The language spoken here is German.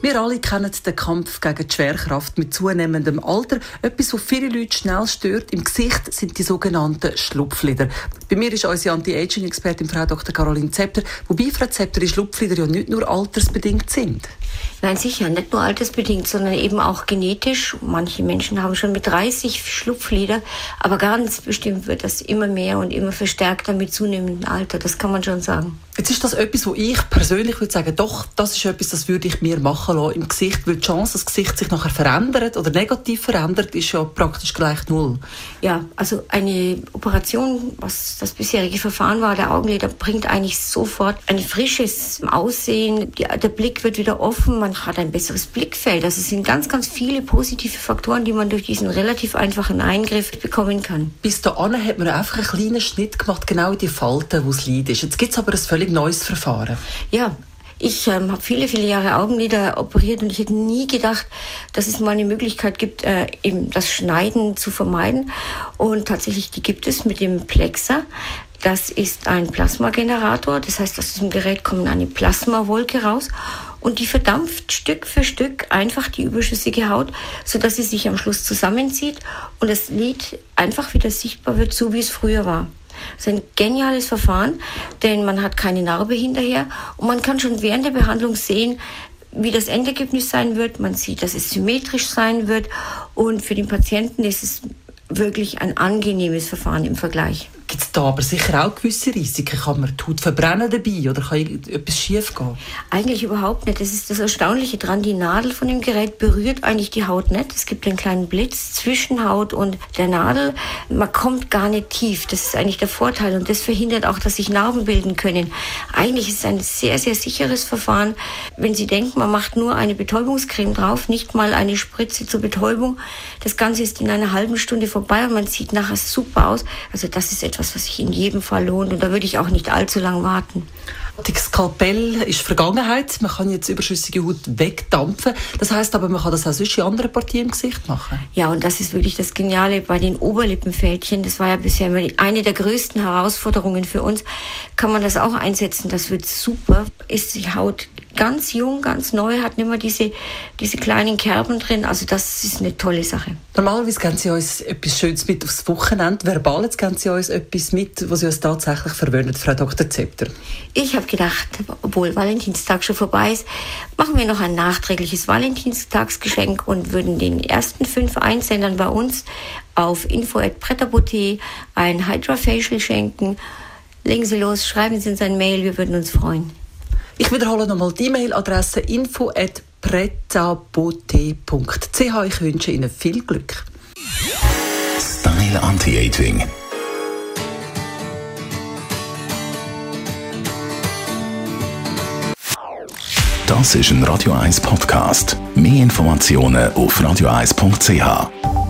wir alle kennen den Kampf gegen die Schwerkraft mit zunehmendem Alter. Etwas, was viele Leute schnell stört im Gesicht, sind die sogenannten Schlupflider. Bei mir ist unsere Anti-Aging-Expertin Frau Dr. Caroline Zepter, wobei Frau Zepter die Schlupflider ja nicht nur altersbedingt sind. Nein, sicher, nicht nur altersbedingt, sondern eben auch genetisch. Manche Menschen haben schon mit 30 Schlupflider, aber ganz bestimmt wird das immer mehr und immer verstärkter mit zunehmendem Alter. Das kann man schon sagen. Jetzt ist das etwas, wo ich persönlich würde sagen, doch, das ist etwas, das würde ich mir machen lassen im Gesicht, weil die Chance, dass das Gesicht sich nachher verändert oder negativ verändert, ist ja praktisch gleich null. Ja, also eine Operation, was das bisherige Verfahren war, der Augenlider, bringt eigentlich sofort ein frisches Aussehen. der Blick wird wieder offen, man hat ein besseres Blickfeld. Also es sind ganz, ganz viele positive Faktoren, die man durch diesen relativ einfachen Eingriff bekommen kann. Bis dahin hat man einfach einen kleinen Schnitt gemacht, genau in die Falte, wo es liegt. Jetzt gibt es aber ein völlig völlig neues Verfahren. Ja, ich ähm, habe viele, viele Jahre Augenlider operiert und ich hätte nie gedacht, dass es mal eine Möglichkeit gibt, äh, eben das Schneiden zu vermeiden. Und tatsächlich, die gibt es mit dem Plexer. Das ist ein Plasmagenerator. Das heißt, aus diesem Gerät kommt eine Plasmawolke raus und die verdampft Stück für Stück einfach die überschüssige Haut, sodass sie sich am Schluss zusammenzieht und das Lid einfach wieder sichtbar wird, so wie es früher war. Das ist ein geniales Verfahren, denn man hat keine Narbe hinterher und man kann schon während der Behandlung sehen, wie das Endergebnis sein wird. Man sieht, dass es symmetrisch sein wird und für den Patienten ist es wirklich ein angenehmes Verfahren im Vergleich. Gibt es da aber sicher auch gewisse Risiken? Kann man die Haut verbrennen dabei oder kann etwas schief gehen? Eigentlich überhaupt nicht. Das ist das Erstaunliche dran. Die Nadel von dem Gerät berührt eigentlich die Haut nicht. Es gibt einen kleinen Blitz zwischen Haut und der Nadel. Man kommt gar nicht tief. Das ist eigentlich der Vorteil und das verhindert auch, dass sich Narben bilden können. Eigentlich ist es ein sehr, sehr sicheres Verfahren. Wenn Sie denken, man macht nur eine Betäubungscreme drauf, nicht mal eine Spritze zur Betäubung. Das Ganze ist in einer halben Stunde vorbei und man sieht nachher super aus. Also das ist etwas etwas, was sich in jedem Fall lohnt und da würde ich auch nicht allzu lange warten. Die Skalpell ist Vergangenheit. Man kann jetzt überschüssige Haut wegdampfen. Das heißt aber, man kann das auch sonst in anderen Partien im Gesicht machen. Ja, und das ist wirklich das Geniale bei den Oberlippenfältchen. Das war ja bisher eine der größten Herausforderungen für uns. Kann man das auch einsetzen? Das wird super. Ist die Haut ganz jung, ganz neu, hat nicht mehr diese, diese kleinen Kerben drin. Also das ist eine tolle Sache. Normalerweise geben Sie uns etwas Schönes mit aufs Wochenende. Verbal jetzt geben Sie uns etwas mit, was Sie uns tatsächlich verwöhnen, Frau Dr. Zepter. Ich habe gedacht, obwohl Valentinstag schon vorbei ist, machen wir noch ein nachträgliches Valentinstagsgeschenk und würden den ersten fünf Einsendern bei uns auf info.prettaboté ein Hydra-Facial schenken. Legen Sie los, schreiben Sie uns ein Mail, wir würden uns freuen. Ich wiederhole nochmal die E-Mail-Adresse info@pretabote.ch. Ich wünsche Ihnen viel Glück. Style Anti-Aging. Das ist ein Radio 1 Podcast. Mehr Informationen auf radio1.ch.